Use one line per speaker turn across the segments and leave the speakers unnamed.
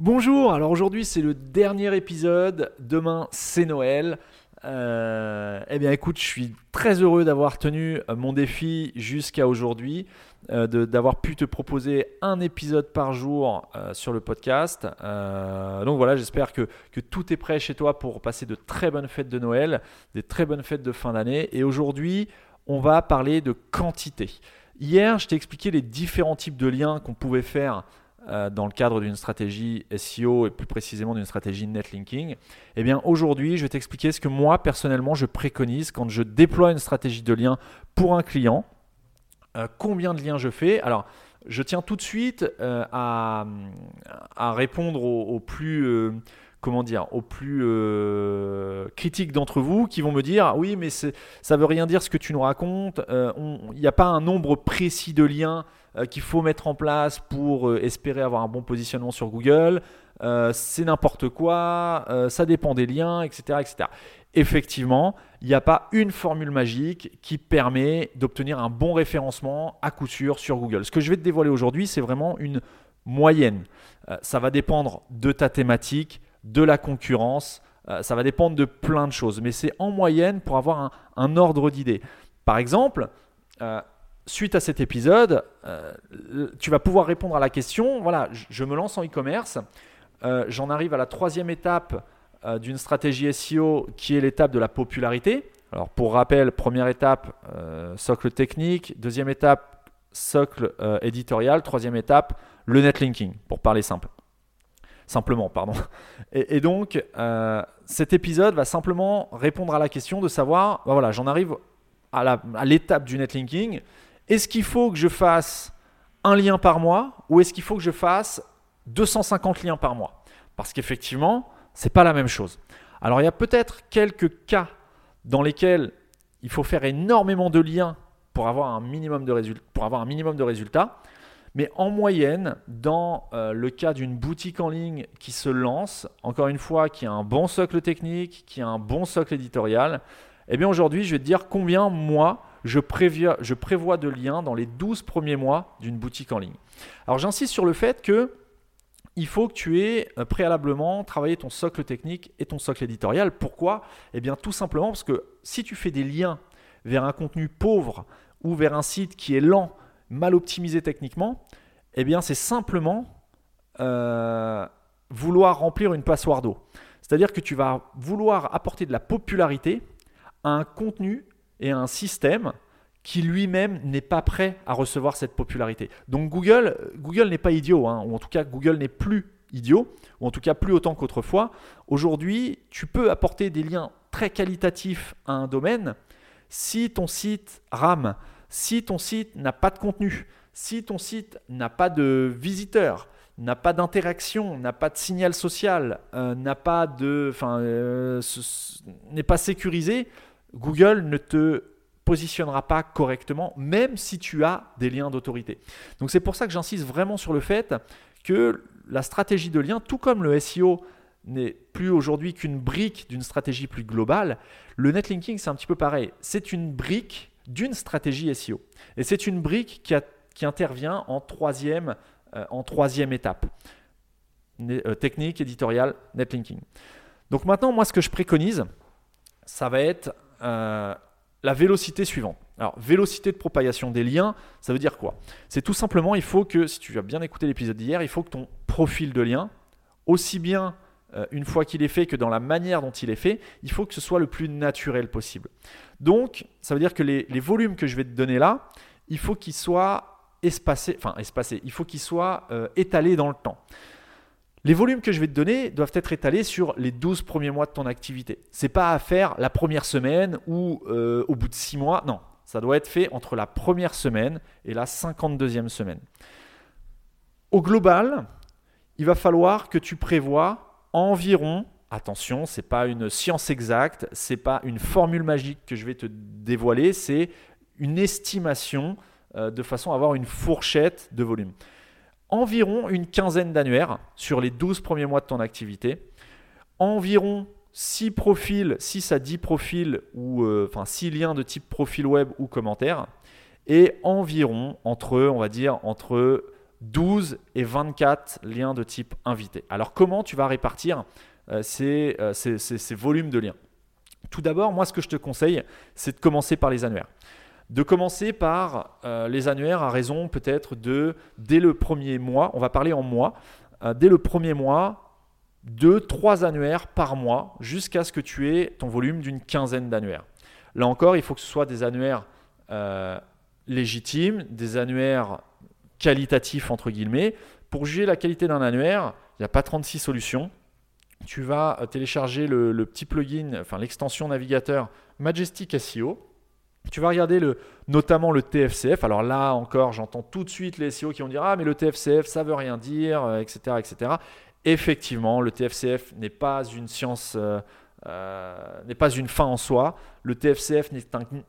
Bonjour, alors aujourd'hui c'est le dernier épisode, demain c'est Noël. Euh, eh bien écoute, je suis très heureux d'avoir tenu euh, mon défi jusqu'à aujourd'hui, euh, d'avoir pu te proposer un épisode par jour sur le podcast. donc voilà, j'espère que, que, tout est prêt chez toi pour passer de très bonnes fêtes de Noël, des très bonnes fêtes de fin d'année. Et aujourd'hui, on va parler de quantité. Hier, je t'ai expliqué les différents types de liens qu'on pouvait faire euh, dans le cadre d'une stratégie SEO et plus précisément d'une stratégie netlinking, eh bien aujourd'hui, je vais t'expliquer ce que moi personnellement je préconise quand je déploie une stratégie de lien pour un client. Euh, combien de liens je fais? Alors, je tiens tout de suite euh, à, répondre aux, plus comment dire, aux plus critiques d'entre vous qui vont me dire oui mais ça veut rien dire ce que tu nous racontes, il n'y a pas un nombre précis de liens euh, qu'il faut mettre en place pour euh, espérer avoir un bon positionnement sur Google. Euh, c'est n'importe quoi, ça dépend des liens, etc. etc. Effectivement, il n'y a pas une formule magique qui permet d'obtenir un bon référencement à coup sûr sur Google. Ce que je vais te dévoiler aujourd'hui, c'est vraiment une moyenne. ça va dépendre de ta thématique, de la concurrence, ça va dépendre de plein de choses, mais c'est en moyenne pour avoir un, ordre d'idée. Par exemple, suite à cet épisode, euh, tu vas pouvoir répondre à la question, voilà, je me lance en e-commerce, euh, j'en arrive à la troisième étape euh, d'une stratégie SEO qui est l'étape de la popularité. Alors pour rappel, première étape, socle technique, deuxième étape, socle éditorial, troisième étape, le netlinking, pour parler simple. Simplement, pardon. Et, donc, cet épisode va simplement répondre à la question de savoir, bah voilà, j'en arrive à l'étape du netlinking est-ce qu'il faut que je fasse un lien par mois ou est-ce qu'il faut que je fasse 250 liens par mois? Parce qu'effectivement, ce n'est pas la même chose. Alors il y a peut-être quelques cas dans lesquels il faut faire énormément de liens pour avoir un minimum de, pour avoir un minimum de résultats. Mais en moyenne, dans euh, le cas d'une boutique en ligne qui se lance, encore une fois, qui a un bon socle technique, qui a un bon socle éditorial, eh bien aujourd'hui, je vais te dire combien moi, je, je prévois de liens dans les 12 premiers mois d'une boutique en ligne. Alors j'insiste sur le fait que il faut que tu aies euh, préalablement travaillé ton socle technique et ton socle éditorial. Pourquoi? Eh bien tout simplement parce que si tu fais des liens vers un contenu pauvre ou vers un site qui est lent, mal optimisé techniquement, eh bien c'est simplement euh, vouloir remplir une passoire d'eau. C'est-à-dire que tu vas vouloir apporter de la popularité à un contenu et un système qui lui-même n'est pas prêt à recevoir cette popularité. Donc Google, Google n'est pas idiot, hein, ou en tout cas Google n'est plus idiot, ou en tout cas plus autant qu'autrefois. Aujourd'hui, tu peux apporter des liens très qualitatifs à un domaine si ton site rame, si ton site n'a pas de contenu, si ton site n'a pas de visiteurs, n'a pas d'interaction, n'a pas de signal social, euh, n'a pas de, euh, n'est pas sécurisé, Google ne te positionnera pas correctement, même si tu as des liens d'autorité. Donc c'est pour ça que j'insiste vraiment sur le fait que la stratégie de lien, tout comme le SEO n'est plus aujourd'hui qu'une brique d'une stratégie plus globale, le netlinking c'est un petit peu pareil. C'est une brique d'une stratégie SEO. Et c'est une brique qui, qui, intervient en troisième, euh, en troisième étape. Euh, technique, éditoriale, netlinking. Donc maintenant, moi ce que je préconise, ça va être euh, la vélocité suivante. Alors, vélocité de propagation des liens, ça veut dire quoi? C'est tout simplement, il faut que, si tu as bien écouté l'épisode d'hier, il faut que ton profil de lien, aussi bien euh, une fois qu'il est fait que dans la manière dont il est fait, il faut que ce soit le plus naturel possible. Donc, ça veut dire que les, volumes que je vais te donner là, il faut qu'ils soient espacés, enfin espacés, il faut qu'ils soient euh, étalés dans le temps. Les volumes que je vais te donner doivent être étalés sur les 12 premiers mois de ton activité. Ce n'est pas à faire la première semaine ou euh, au bout de 6 mois. Non, ça doit être fait entre la première semaine et la 52e semaine. Au global, il va falloir que tu prévois environ, attention, ce n'est pas une science exacte, ce n'est pas une formule magique que je vais te dévoiler, c'est une estimation euh, de façon à avoir une fourchette de volume. Environ une quinzaine d'annuaires sur les 12 premiers mois de ton activité, environ 6 profils, 6 à 10 profils ou euh, enfin 6 liens de type profil web ou commentaire. Et environ entre on va dire entre 12 et 24 liens de type invité. Alors comment tu vas répartir euh, ces, ces, volumes de liens? Tout d'abord, moi ce que je te conseille, c'est de commencer par les annuaires. De commencer par les annuaires à raison peut-être de, dès le premier mois, on va parler en mois, dès le premier mois, deux, trois annuaires par mois jusqu'à ce que tu aies ton volume d'une quinzaine d'annuaires. Là encore, il faut que ce soit des annuaires euh, légitimes, des annuaires qualitatifs, entre guillemets. Pour juger la qualité d'un annuaire, il n'y a pas 36 solutions. Tu vas euh, télécharger le, petit plugin, enfin l'extension navigateur Majestic SEO. Tu vas regarder le, notamment le TFCF. Alors là encore, j'entends tout de suite les SEO qui vont dire Ah, mais le TFCF, ça veut rien dire, etc. Euh, etc. Effectivement, le TFCF n'est pas une science euh, n'est pas une fin en soi. Le TFCF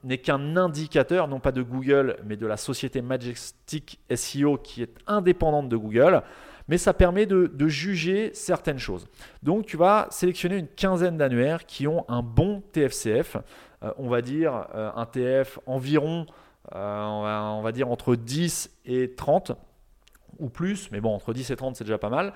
n'est qu'un indicateur, non pas de Google, mais de la société Majestic SEO qui est indépendante de Google. Mais ça permet de, juger certaines choses. Donc tu vas sélectionner une quinzaine d'annuaires qui ont un bon TFCF. Euh, on va dire euh, un TF environ, on va dire entre 10 et 30 ou plus, mais bon, entre 10 et 30, c'est déjà pas mal.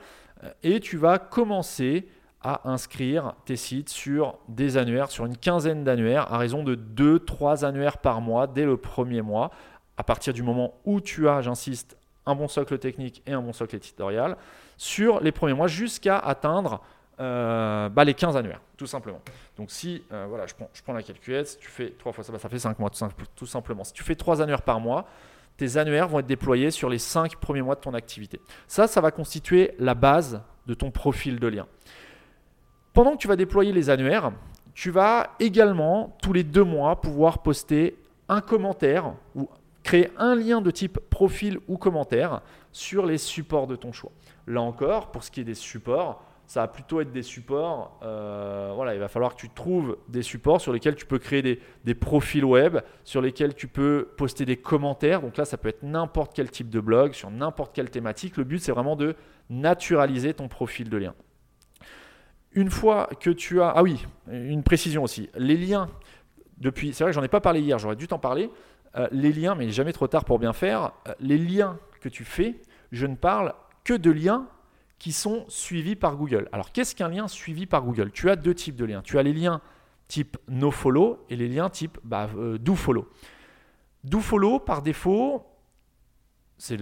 Et tu vas commencer à inscrire tes sites sur des annuaires, sur une quinzaine d'annuaires, à raison de 2-3 annuaires par mois dès le premier mois, à partir du moment où tu as, j'insiste, un bon socle technique et un bon socle éditorial, sur les premiers mois jusqu'à atteindre euh, bah, les 15 annuaires, tout simplement. Donc si, euh, voilà, je prends, la calculette, si tu fais 3 fois ça, bah, ça fait 5 mois, tout, simplement. Si tu fais 3 annuaires par mois, tes annuaires vont être déployés sur les 5 premiers mois de ton activité. Ça, ça va constituer la base de ton profil de lien. Pendant que tu vas déployer les annuaires, tu vas également tous les deux mois pouvoir poster un commentaire ou créer un lien de type profil ou commentaire sur les supports de ton choix. Là encore, pour ce qui est des supports, ça va plutôt être des supports. Euh, voilà, il va falloir que tu trouves des supports sur lesquels tu peux créer des, des, profils web, sur lesquels tu peux poster des commentaires. Donc là, ça peut être n'importe quel type de blog, sur n'importe quelle thématique. Le but, c'est vraiment de naturaliser ton profil de lien. Une fois que tu as... Ah oui, une précision aussi. Les liens, depuis... C'est vrai que j'en ai pas parlé hier, j'aurais dû t'en parler. Euh, les liens, mais jamais trop tard pour bien faire. Euh, les liens que tu fais, je ne parle que de liens qui sont suivis par Google. Alors qu'est-ce qu'un lien suivi par Google? Tu as deux types de liens. Tu as les liens type nofollow et les liens type bah, euh, dofollow. Dofollow, par défaut, c'est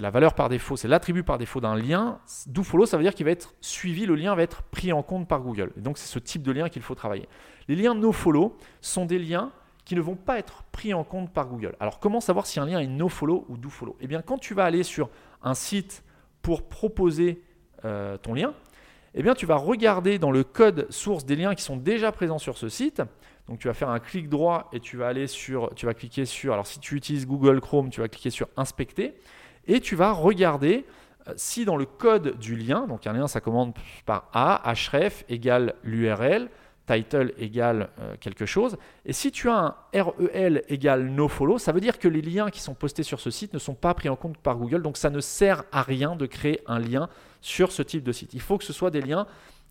la valeur par défaut, c'est l'attribut par défaut d'un lien. Do follow, ça veut dire qu'il va être suivi, le lien va être pris en compte par Google. Et donc c'est ce type de lien qu'il faut travailler. Les liens no follow sont des liens qui ne vont pas être pris en compte par Google. Alors comment savoir si un lien est no follow ou do follow? Eh bien quand tu vas aller sur un site pour proposer euh, ton lien, eh bien tu vas regarder dans le code source des liens qui sont déjà présents sur ce site donc tu vas faire un clic droit et tu vas aller sur, tu vas cliquer sur, alors si tu utilises Google Chrome, tu vas cliquer sur inspecter et tu vas regarder euh, si dans le code du lien, donc un lien ça commande par A, href égale l'URL, title égale euh, quelque chose, et si tu as un REL égale nofollow, ça veut dire que les liens qui sont postés sur ce site ne sont pas pris en compte par Google, donc ça ne sert à rien de créer un lien sur ce type de site. Il faut que ce soit des liens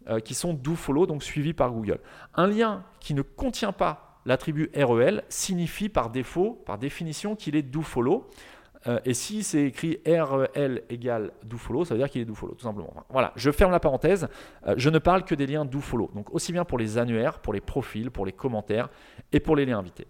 euh, qui sont do follow, donc suivis par Google. Un lien qui ne contient pas l'attribut REL signifie par défaut, par définition, qu'il est do follow. Euh, et si c'est écrit REL égale do follow, ça veut dire qu'il est do follow, tout simplement. voilà, je ferme la parenthèse. Euh, je ne parle que des liens do follow. Donc aussi bien pour les annuaires, pour les profils, pour les commentaires et pour les liens invités.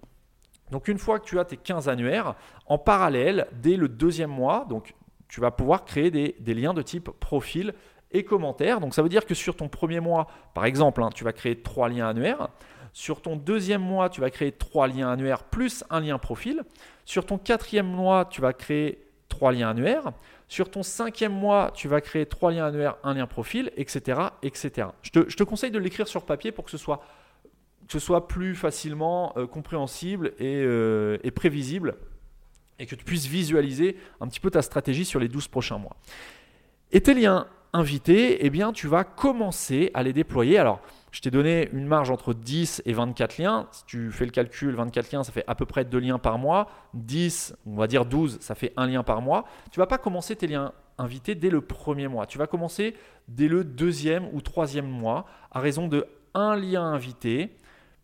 Donc une fois que tu as tes 15 annuaires, en parallèle, dès le deuxième mois, donc tu vas pouvoir créer des liens de type profil et commentaires. Donc ça veut dire que sur ton premier mois, par exemple, hein, tu vas créer trois liens annuaires. Sur ton deuxième mois, tu vas créer trois liens annuaires plus un lien profil. Sur ton quatrième mois, tu vas créer trois liens annuaires. Sur ton cinquième mois, tu vas créer trois liens annuaires, un lien profil, etc. etc. Je, te, conseille de l'écrire sur papier pour que ce soit, que ce soit plus facilement euh, compréhensible et, euh, et prévisible et que tu puisses visualiser un petit peu ta stratégie sur les 12 prochains mois. Et tes liens invité, eh bien, tu vas commencer à les déployer. Alors, je t'ai donné une marge entre 10 et 24 liens. Si tu fais le calcul, 24 liens, ça fait à peu près 2 liens par mois. 10, on va dire 12, ça fait un lien par mois. Tu vas pas commencer tes liens invités dès le premier mois. Tu vas commencer dès le deuxième ou troisième mois à raison de un lien invité,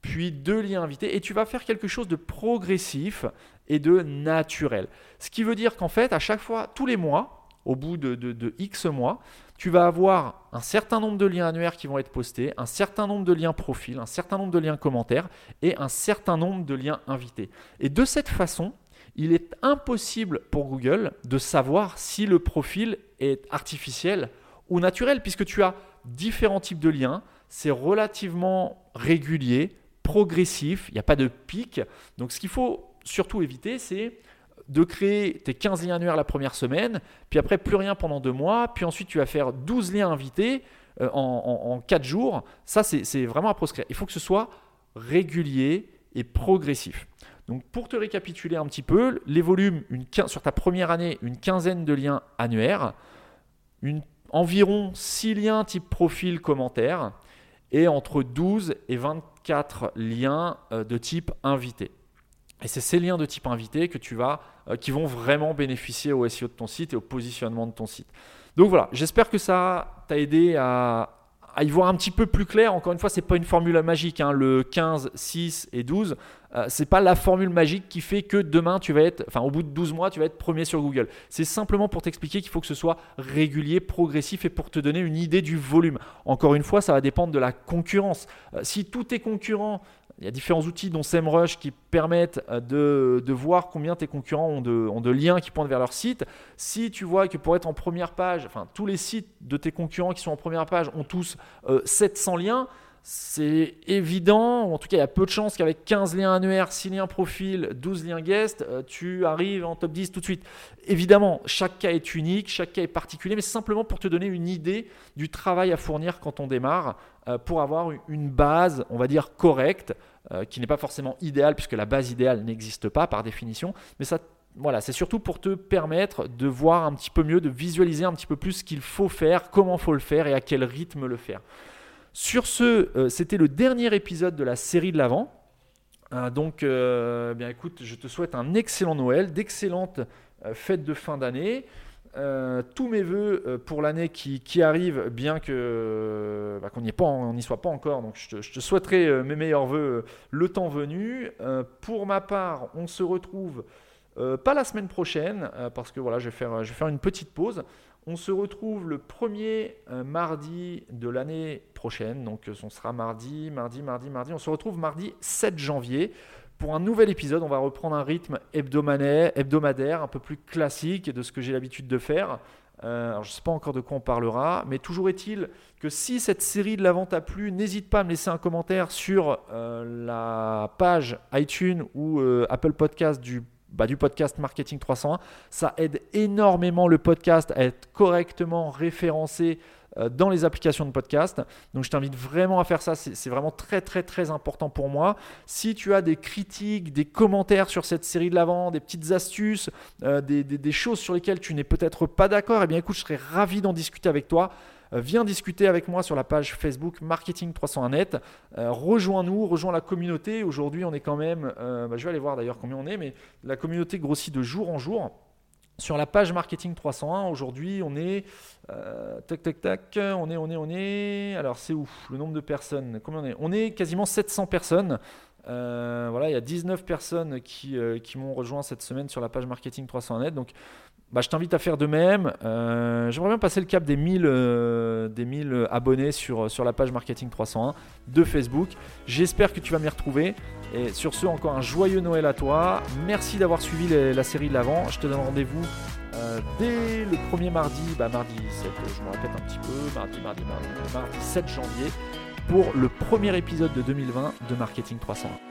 puis deux liens invités. Et tu vas faire quelque chose de progressif et de naturel. Ce qui veut dire qu'en fait, à chaque fois, tous les mois, au bout de, X mois, tu vas avoir un certain nombre de liens annuaires qui vont être postés, un certain nombre de liens profils, un certain nombre de liens commentaires et un certain nombre de liens invités. Et de cette façon, il est impossible pour Google de savoir si le profil est artificiel ou naturel, puisque tu as différents types de liens, c'est relativement régulier, progressif, il n'y a pas de pic. Donc ce qu'il faut surtout éviter, c'est de créer tes 15 liens annuaires la première semaine, puis après plus rien pendant deux mois, puis ensuite tu vas faire 12 liens invités euh, en, en, 4 jours. Ça, c'est vraiment à proscrire. Il faut que ce soit régulier et progressif. Donc pour te récapituler un petit peu, les volumes sur ta première année, une quinzaine de liens annuaires, environ 6 liens type profil commentaire et entre 12 et 24 liens euh, de type invité. Et c'est ces liens de type invité que tu vas, euh, qui vont vraiment bénéficier au SEO de ton site et au positionnement de ton site. Donc voilà, j'espère que ça t'a aidé à, y voir un petit peu plus clair. Encore une fois, ce n'est pas une formule magique. Hein. Le 15, 6 et 12, euh, ce n'est pas la formule magique qui fait que demain, tu vas être, enfin au bout de 12 mois, tu vas être premier sur Google. C'est simplement pour t'expliquer qu'il faut que ce soit régulier, progressif et pour te donner une idée du volume. Encore une fois, ça va dépendre de la concurrence. Euh, si tous tes concurrents il y a différents outils dont SEMrush qui permettent euh, de, voir combien tes concurrents ont de, liens qui pointent vers leur site. Si tu vois que pour être en première page, enfin tous les sites de tes concurrents qui sont en première page ont tous 700 euh, liens, c'est évident, en tout cas il y a peu de chances qu'avec 15 liens annuaires, 6 liens profil, 12 liens guest, euh, tu arrives en top 10 tout de suite. Évidemment, chaque cas est unique, chaque cas est particulier, mais c'est simplement pour te donner une idée du travail à fournir quand on démarre, pour avoir une base, on va dire, correcte, euh, qui n'est pas forcément idéal puisque la base idéale n'existe pas par définition, mais ça voilà, c'est surtout pour te permettre de voir un petit peu mieux, de visualiser un petit peu plus ce qu'il faut faire, comment faut le faire et à quel rythme le faire. Sur ce, euh, c'était le dernier épisode de la série de l'avant. Euh, donc, bien écoute, je te souhaite un excellent Noël, d'excellentes fêtes de fin d'année. Euh, tous mes voeux euh, pour l'année qui, arrive, bien que bah, qu'on n'y soit pas encore. Donc je te, souhaiterais euh, mes meilleurs voeux le temps venu. pour ma part, on se retrouve pas la semaine prochaine parce que voilà, je vais faire, une petite pause. On se retrouve le premier mardi de l'année prochaine. Donc on sera mardi, mardi, mardi, mardi. On se retrouve mardi 7 janvier pour un nouvel épisode, on va reprendre un rythme hebdomadaire, un peu plus classique de ce que j'ai l'habitude de faire. Euh, je ne sais pas encore de quoi on parlera, mais toujours est-il que si cette série de la vente a plu, n'hésite pas à me laisser un commentaire sur euh, la page iTunes ou euh, Apple Podcast du, bah, du podcast Marketing 301. Ça aide énormément le podcast à être correctement référencé euh, dans les applications de podcast. Donc je t'invite vraiment à faire ça, c'est vraiment très très très important pour moi. Si tu as des critiques, des commentaires sur cette série de l'avant, des petites astuces, euh, des, choses sur lesquelles tu n'es peut-être pas d'accord, eh bien écoute, je serais ravi d'en discuter avec toi viens discuter avec moi sur la page Facebook Marketing 301net. Rejoins-nous, rejoins la communauté. Aujourd'hui, on est quand même, bah, je vais aller voir d'ailleurs combien on est, mais la communauté grossit de jour en jour. Sur la page marketing 301, aujourd'hui, on est euh, tac tac tac, on est on est on est alors c'est où? Le nombre de personnes Combien on est? On est quasiment 700 personnes. Euh, voilà, il y a 19 personnes qui, euh, qui m'ont rejoint cette semaine sur la page marketing 301net. Donc bah, je t'invite à faire de même. Euh, j'aimerais bien passer le cap des 1000, euh, des 1000 abonnés sur, sur la page Marketing 301 de Facebook. J'espère que tu vas m'y retrouver. Et sur ce, encore un joyeux Noël à toi. Merci d'avoir suivi la série de l'avant. Je te donne rendez-vous euh, dès le premier mardi, bah, mardi 7, je me répète un petit peu, mardi, mardi, mardi, mardi 7 janvier, pour le premier épisode de 2020 de Marketing 301.